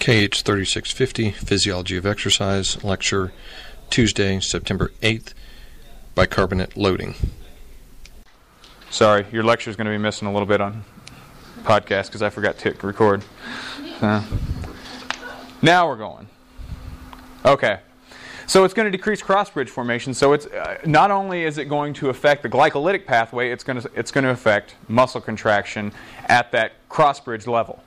KH 3650, Physiology of Exercise, lecture Tuesday, September 8th, bicarbonate loading. Sorry, your lecture is going to be missing a little bit on podcast because I forgot to record. Now we're going. Okay. So it's going to decrease cross bridge formation. So it's uh, not only is it going to affect the glycolytic pathway, it's going to it's going to affect muscle contraction at that cross bridge level.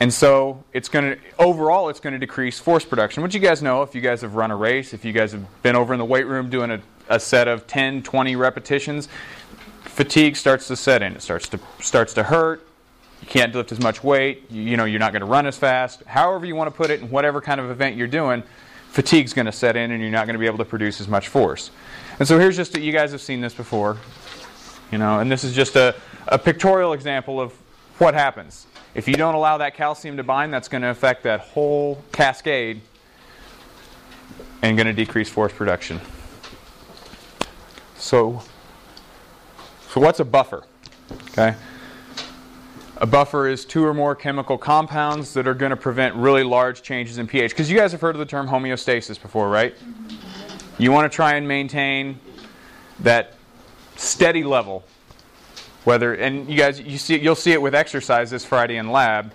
And so it's going to overall it's going to decrease force production. Which you guys know if you guys have run a race, if you guys have been over in the weight room doing a, a set of 10, 20 repetitions, fatigue starts to set in. It starts to starts to hurt. You can't lift as much weight. You, you know you're not going to run as fast. However you want to put it, in whatever kind of event you're doing, fatigue's going to set in, and you're not going to be able to produce as much force. And so here's just a, you guys have seen this before, you know, and this is just a, a pictorial example of what happens if you don't allow that calcium to bind, that's going to affect that whole cascade and going to decrease force production. So, so what's a buffer? Okay. A buffer is two or more chemical compounds that are going to prevent really large changes in pH. Because you guys have heard of the term homeostasis before, right? You want to try and maintain that steady level whether and you guys you see you'll see it with exercise this Friday in lab.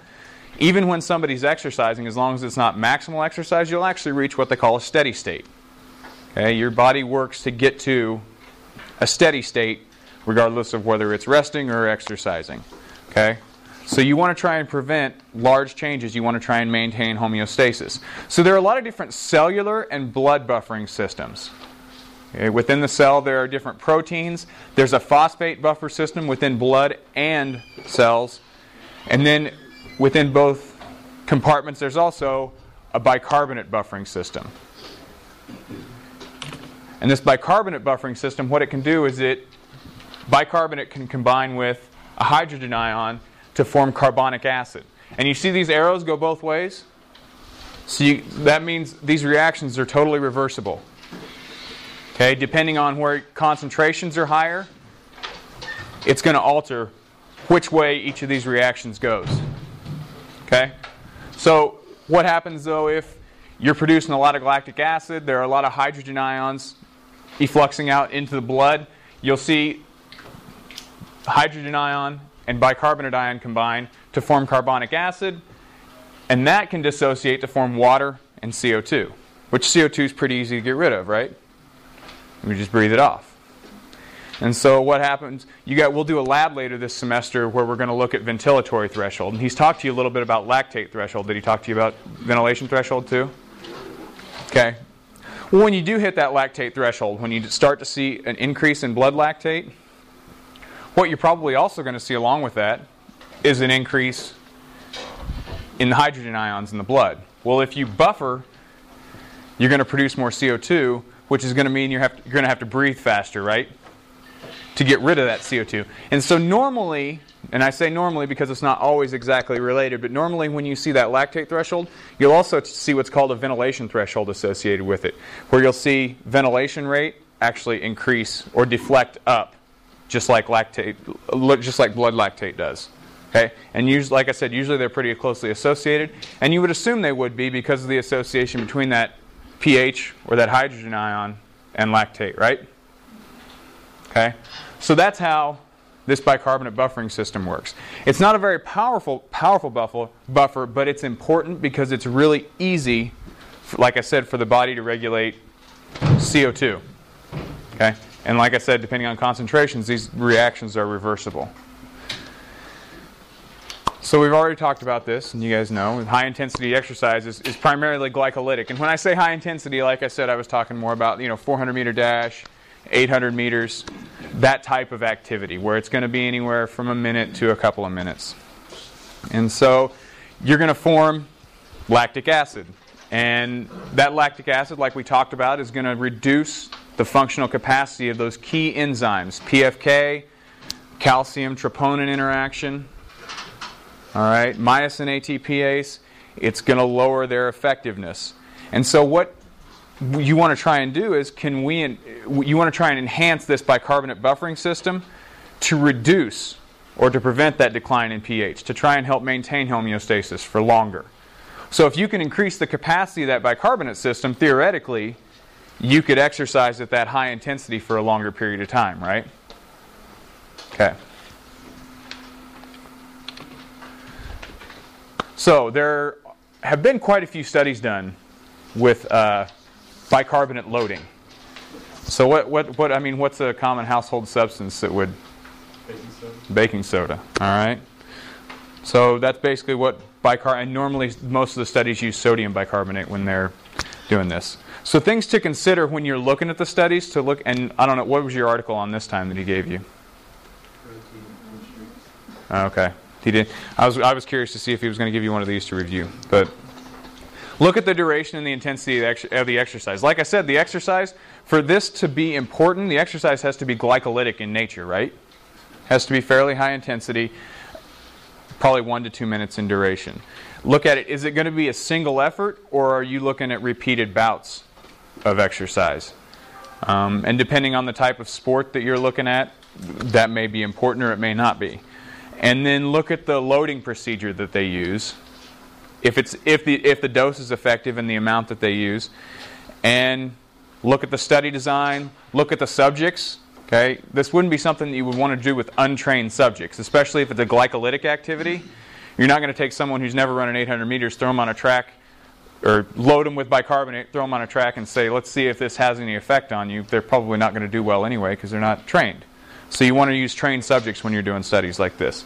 Even when somebody's exercising, as long as it's not maximal exercise, you'll actually reach what they call a steady state. Okay, your body works to get to a steady state regardless of whether it's resting or exercising. Okay? So you want to try and prevent large changes. You want to try and maintain homeostasis. So there are a lot of different cellular and blood buffering systems. Okay, within the cell, there are different proteins. There's a phosphate buffer system within blood and cells. And then within both compartments, there's also a bicarbonate buffering system. And this bicarbonate buffering system, what it can do is it bicarbonate can combine with a hydrogen ion to form carbonic acid. And you see these arrows go both ways? So you, that means these reactions are totally reversible. Okay, depending on where concentrations are higher, it's going to alter which way each of these reactions goes. Okay? So, what happens though if you're producing a lot of lactic acid, there are a lot of hydrogen ions effluxing out into the blood? You'll see hydrogen ion and bicarbonate ion combine to form carbonic acid, and that can dissociate to form water and CO2, which CO2 is pretty easy to get rid of, right? We just breathe it off. And so what happens, you got we'll do a lab later this semester where we're going to look at ventilatory threshold. And he's talked to you a little bit about lactate threshold. Did he talk to you about ventilation threshold too? Okay. Well, when you do hit that lactate threshold, when you start to see an increase in blood lactate, what you're probably also going to see along with that is an increase in the hydrogen ions in the blood. Well, if you buffer, you're going to produce more CO2, which is going to mean you have to, you're going to have to breathe faster, right? To get rid of that CO2. And so normally, and I say normally because it's not always exactly related, but normally when you see that lactate threshold, you'll also see what's called a ventilation threshold associated with it, where you'll see ventilation rate actually increase or deflect up, just like lactate, just like blood lactate does. Okay, and like I said, usually they're pretty closely associated, and you would assume they would be because of the association between that pH or that hydrogen ion and lactate, right? Okay? So that's how this bicarbonate buffering system works. It's not a very powerful powerful buffer, buffer but it's important because it's really easy, like I said, for the body to regulate CO2. Okay? And like I said, depending on concentrations, these reactions are reversible. So we've already talked about this, and you guys know high intensity exercise is, is, primarily glycolytic. And when I say high intensity, like I said, I was talking more about you know 400 meter dash, 800 meters, that type of activity where it's going to be anywhere from a minute to a couple of minutes. And so you're going to form lactic acid, and that lactic acid, like we talked about, is going to reduce the functional capacity of those key enzymes, PFK, calcium troponin interaction all right, myosin ATPase, it's going to lower their effectiveness. And so what you want to try and do is can we you want to try and enhance this bicarbonate buffering system to reduce or to prevent that decline in pH, to try and help maintain homeostasis for longer. So if you can increase the capacity of that bicarbonate system, theoretically, you could exercise at that high intensity for a longer period of time, right? Okay. So there have been quite a few studies done with uh, bicarbonate loading. So what, what, what, I mean, what's a common household substance that would? Baking soda. Baking soda. All right. So that's basically what bicarbonate, and normally most of the studies use sodium bicarbonate when they're doing this. So things to consider when you're looking at the studies to look, and I don't know, what was your article on this time that he gave you? Okay. He did. I was, I was curious to see if he was going to give you one of these to review. But look at the duration and the intensity of the, ex- of the exercise. Like I said, the exercise, for this to be important, the exercise has to be glycolytic in nature, right? Has to be fairly high intensity, probably one to two minutes in duration. Look at it. Is it going to be a single effort, or are you looking at repeated bouts of exercise? Um, and depending on the type of sport that you're looking at, that may be important or it may not be. And then look at the loading procedure that they use. If it's if the if the dose is effective and the amount that they use, and look at the study design. Look at the subjects. Okay, this wouldn't be something that you would want to do with untrained subjects, especially if it's a glycolytic activity. You're not going to take someone who's never run an 800 meters, throw them on a track, or load them with bicarbonate, throw them on a track, and say, let's see if this has any effect on you. They're probably not going to do well anyway because they're not trained. So you want to use trained subjects when you're doing studies like this.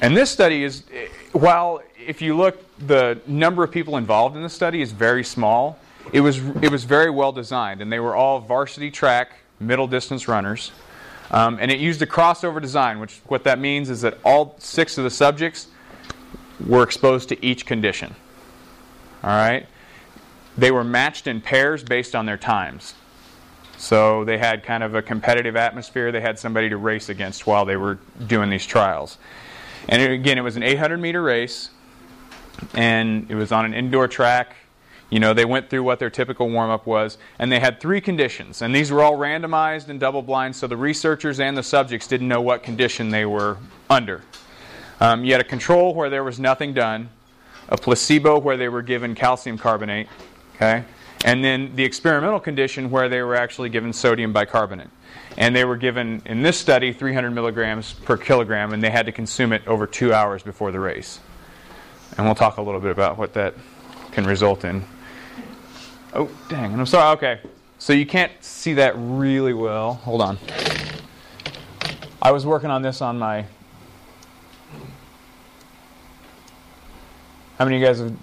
And this study is, while if you look, the number of people involved in the study is very small. It was it was very well designed, and they were all varsity track middle distance runners. Um, and it used a crossover design, which what that means is that all six of the subjects were exposed to each condition. All right, they were matched in pairs based on their times. So they had kind of a competitive atmosphere. They had somebody to race against while they were doing these trials. And it, again, it was an 800 meter race, and it was on an indoor track. You know, they went through what their typical warm up was, and they had three conditions. And these were all randomized and double blind, so the researchers and the subjects didn't know what condition they were under. Um, you had a control where there was nothing done, a placebo where they were given calcium carbonate, okay, and then the experimental condition where they were actually given sodium bicarbonate. And they were given, in this study, 300 milligrams per kilogram, and they had to consume it over two hours before the race. And we'll talk a little bit about what that can result in. Oh, dang, and I'm sorry, okay. So you can't see that really well. Hold on. I was working on this on my. How many of you guys have.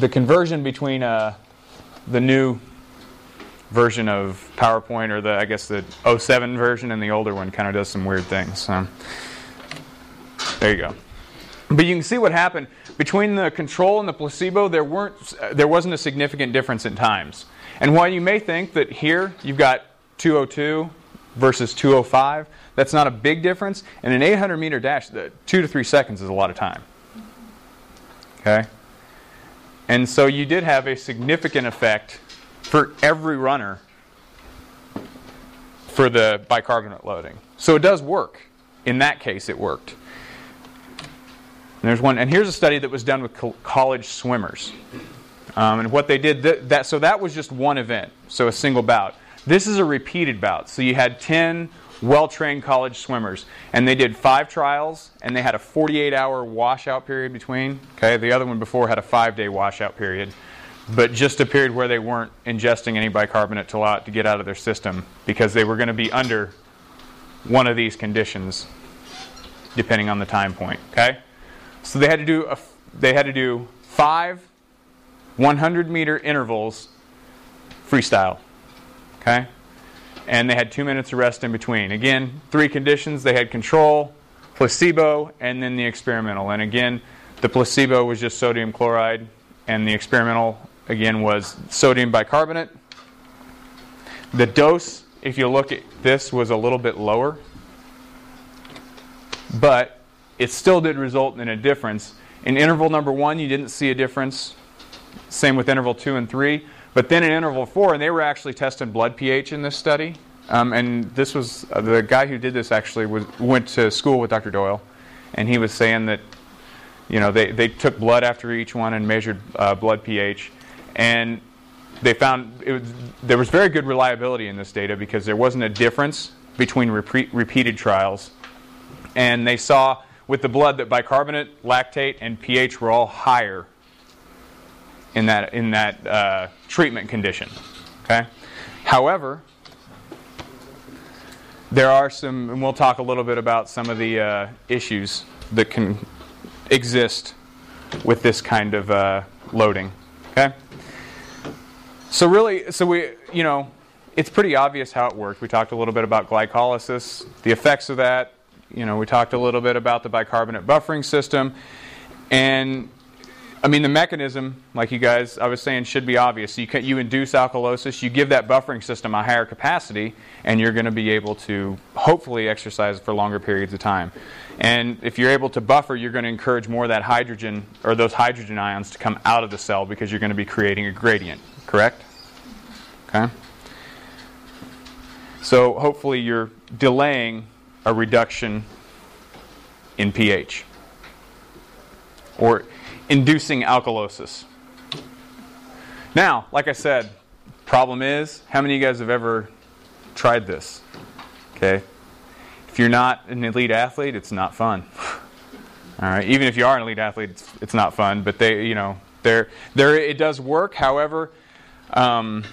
The conversion between uh, the new version of PowerPoint, or the I guess the 07 version, and the older one kind of does some weird things. So, there you go. But you can see what happened between the control and the placebo. There weren't there wasn't a significant difference in times. And while you may think that here you've got 202 versus 205, that's not a big difference. In an 800 meter dash, the two to three seconds is a lot of time. Okay. And so you did have a significant effect for every runner for the bicarbonate loading. So it does work. In that case, it worked. And there's one, and here's a study that was done with co- college swimmers. Um, and what they did, th- that so that was just one event, so a single bout. This is a repeated bout. So you had 10 well-trained college swimmers, and they did five trials, and they had a 48-hour washout period between. Okay, the other one before had a five-day washout period, but just a period where they weren't ingesting any bicarbonate to it to get out of their system because they were going to be under one of these conditions, depending on the time point. Okay. So they had to do a, they had to do five 100 meter intervals freestyle. Okay? And they had 2 minutes of rest in between. Again, three conditions, they had control, placebo, and then the experimental. And again, the placebo was just sodium chloride and the experimental again was sodium bicarbonate. The dose, if you look at this, was a little bit lower. But it still did result in a difference. In interval number one, you didn't see a difference. Same with interval two and three. But then in interval four, and they were actually testing blood pH in this study. Um, and this was uh, the guy who did this actually was, went to school with Dr. Doyle. and he was saying that you know they, they took blood after each one and measured uh, blood pH, and they found was, there was very good reliability in this data because there wasn't a difference between repeat, repeated trials, and they saw with the blood that bicarbonate, lactate, and pH were all higher in that in that uh, treatment condition. Okay. However, there are some, and we'll talk a little bit about some of the uh, issues that can exist with this kind of uh, loading. Okay. So really, so we, you know, it's pretty obvious how it worked. We talked a little bit about glycolysis, the effects of that. You know, we talked a little bit about the bicarbonate buffering system, and I mean, the mechanism, like you guys, I was saying, should be obvious. You, can, you induce alkalosis, you give that buffering system a higher capacity, and you're going to be able to hopefully exercise for longer periods of time. And if you're able to buffer, you're going to encourage more of that hydrogen or those hydrogen ions to come out of the cell because you're going to be creating a gradient, correct? Okay? So hopefully you're delaying a reduction in pH. Or inducing alkalosis. Now, like I said, problem is, how many of you guys have ever tried this? Okay? If you're not an elite athlete, it's not fun. All right, even if you are an elite athlete, it's, it's not fun. But they, you know, there, there, it does work. However, um,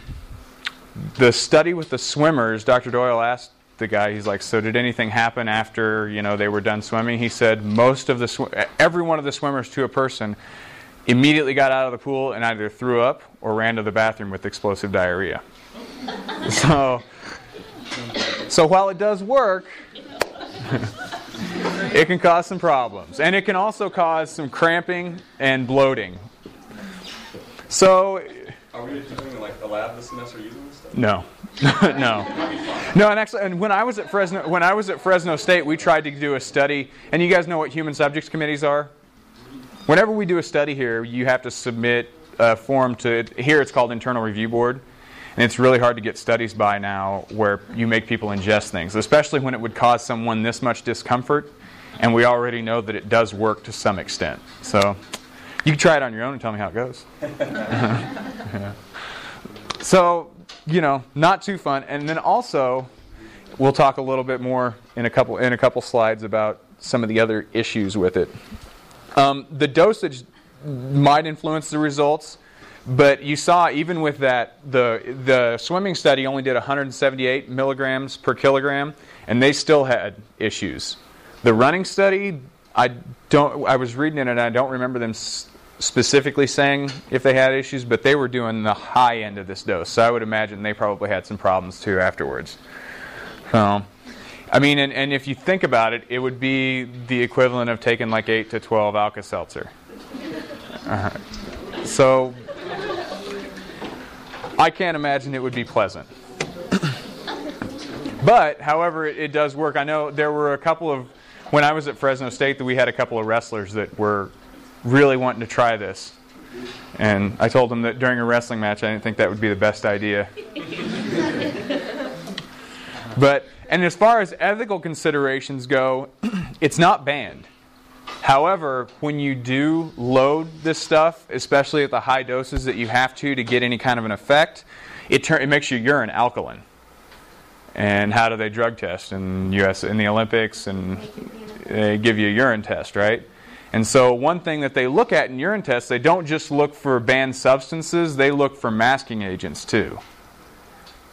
the study with the swimmers, Dr. Doyle asked the guy, he's like, so did anything happen after you know they were done swimming? He said most of the sw- every one of the swimmers to a person immediately got out of the pool and either threw up or ran to the bathroom with explosive diarrhea. so, so while it does work, it can cause some problems, and it can also cause some cramping and bloating. So, are we doing like a lab this semester using this stuff? No. no, no, and actually, and when I was at Fresno, when I was at Fresno State, we tried to do a study, and you guys know what human subjects committees are. Whenever we do a study here, you have to submit a form to. Here, it's called internal review board, and it's really hard to get studies by now where you make people ingest things, especially when it would cause someone this much discomfort, and we already know that it does work to some extent. So, you can try it on your own and tell me how it goes. yeah. So you know, not too fun. And then also, we'll talk a little bit more in a couple in a couple slides about some of the other issues with it. Um, the dosage might influence the results, but you saw even with that the the swimming study only did 178 milligrams per kilogram, and they still had issues. The running study, I don't. I was reading it and I don't remember them specifically saying if they had issues, but they were doing the high end of this dose. So I would imagine they probably had some problems too afterwards. So, I mean, and, and if you think about it, it would be the equivalent of taking like 8 to 12 Alka Seltzer. Uh, so, I can't imagine it would be pleasant. but, however, it, it does work. I know there were a couple of, when I was at Fresno State, that we had a couple of wrestlers that were really wanting to try this. And I told him that during a wrestling match, I didn't think that would be the best idea. but, and as far as ethical considerations go, it's not banned. However, when you do load this stuff, especially at the high doses that you have to to get any kind of an effect, it, tur- it makes your urine alkaline. And how do they drug test in US in the Olympics? And they give you a urine test, right? And so, one thing that they look at in urine tests, they don't just look for banned substances, they look for masking agents too.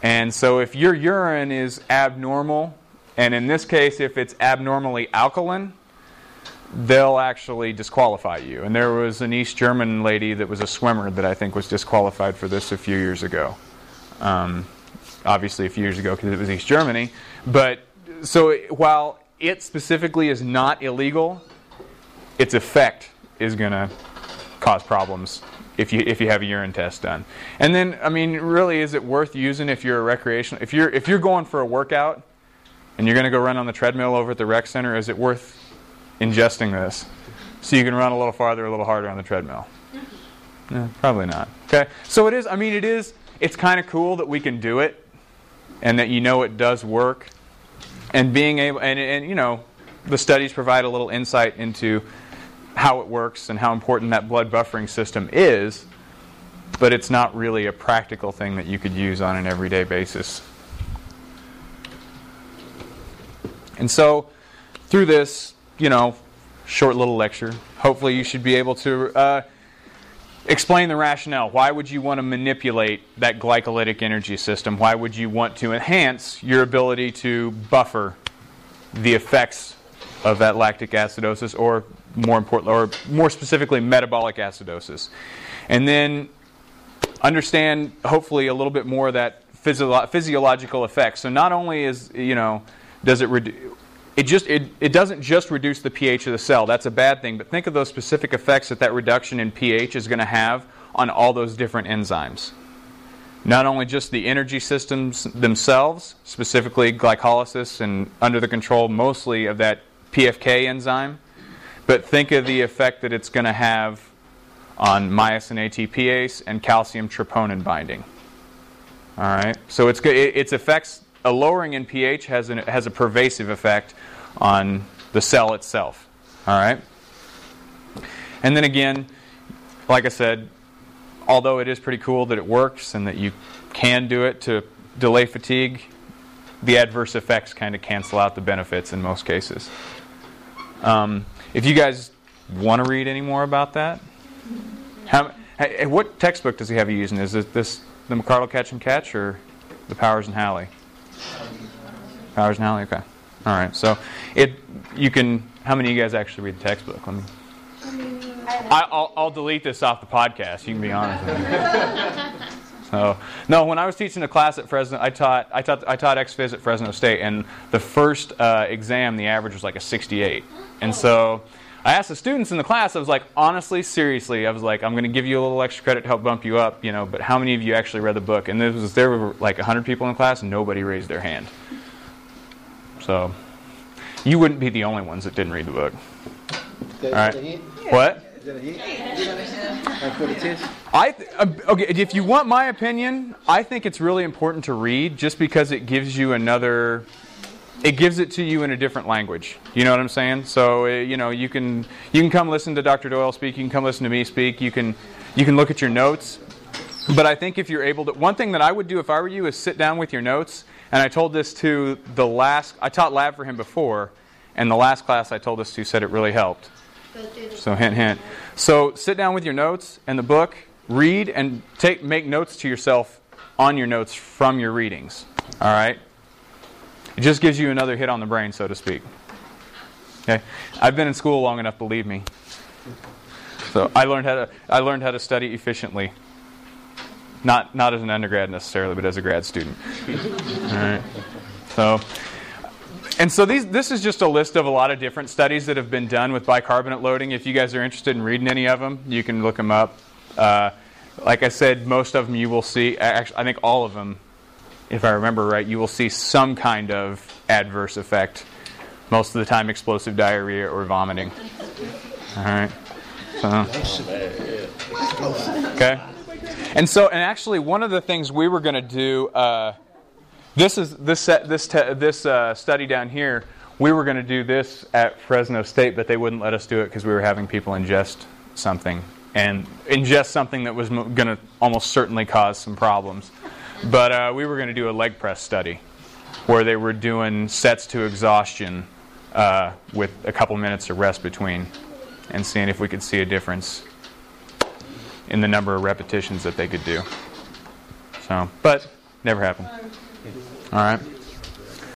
And so, if your urine is abnormal, and in this case, if it's abnormally alkaline, they'll actually disqualify you. And there was an East German lady that was a swimmer that I think was disqualified for this a few years ago. Um, obviously, a few years ago because it was East Germany. But so, while it specifically is not illegal, its effect is going to cause problems if you if you have a urine test done. And then I mean really is it worth using if you're a recreational if you're if you're going for a workout and you're going to go run on the treadmill over at the rec center is it worth ingesting this so you can run a little farther a little harder on the treadmill? Mm-hmm. Yeah, probably not. Okay? So it is I mean it is it's kind of cool that we can do it and that you know it does work and being able and and you know the studies provide a little insight into how it works and how important that blood buffering system is, but it's not really a practical thing that you could use on an everyday basis. And so, through this, you know, short little lecture, hopefully you should be able to uh, explain the rationale. Why would you want to manipulate that glycolytic energy system? Why would you want to enhance your ability to buffer the effects of that lactic acidosis, or more important, or more specifically, metabolic acidosis? And then understand, hopefully, a little bit more that physio- physiological effects. So not only is you know does it reduce it just it, it doesn't just reduce the pH of the cell. That's a bad thing. But think of those specific effects that that reduction in pH is going to have on all those different enzymes. Not only just the energy systems themselves, specifically glycolysis and under the control mostly of that PFK enzyme, but think of the effect that it's going to have on myosin ATPase and calcium troponin binding. All right, so it's its effects a lowering in pH has, an, has a pervasive effect on the cell itself. All right? And then again, like I said, although it is pretty cool that it works and that you can do it to delay fatigue, the adverse effects kind of cancel out the benefits in most cases. Um, if you guys want to read any more about that, how, what textbook does he have you using? Is it this the McArdle Katch and Katch or the Powers and Howley? Powers and Howley. Okay. All right. So it you can. How many of you guys actually read the textbook? Let me. I, will I'll delete this off the podcast. You can be honest. So no, when I was teaching a class at Fresno, I taught I taught I taught XPhys at Fresno State, and the first uh, exam, the average was like a 68, and so. I asked the students in the class, I was like, honestly, seriously, I was like, I'm going to give you a little extra credit to help bump you up, you know, but how many of you actually read the book? And there was there were like 100 people in the class, and nobody raised their hand. So you wouldn't be the only ones that didn't read the book. All right. What? I th- uh, okay. If you want my opinion, I think it's really important to read just because it gives you another. It gives it to you in a different language. You know what I'm saying? So uh, you know you can you can come listen to Dr. Doyle speak. You can come listen to me speak. You can you can look at your notes. But I think if you're able to, one thing that I would do if I were you is sit down with your notes and I told this to the last, I taught lab for him before, and the last class I told this to said it really helped. So hint, hint. So sit down with your notes and the book, read and take, make notes to yourself on your notes from your readings. All right? It just gives you another hit on the brain, so to speak. Okay? I've been in school long enough, believe me. So I learned how to, I learned how to study efficiently not not as an undergrad necessarily, but as a grad student. All right. So, and so these this is just a list of a lot of different studies that have been done with bicarbonate loading. If you guys are interested in reading any of them, you can look them up. Uh, like I said, most of them you will see. Actually, I think all of them, if I remember right, you will see some kind of adverse effect. Most of the time, explosive diarrhea or vomiting. All right. So, okay. And so, and actually, one of the things we were going to do, uh, this is this set, this te- this uh, study down here. We were going to do this at Fresno State, but they wouldn't let us do it because we were having people ingest something and ingest something that was going to almost certainly cause some problems. But uh, we were going to do a leg press study where they were doing sets to exhaustion uh, with a couple minutes of rest between and seeing if we could see a difference in the number of repetitions that they could do. So, but never happened. All right.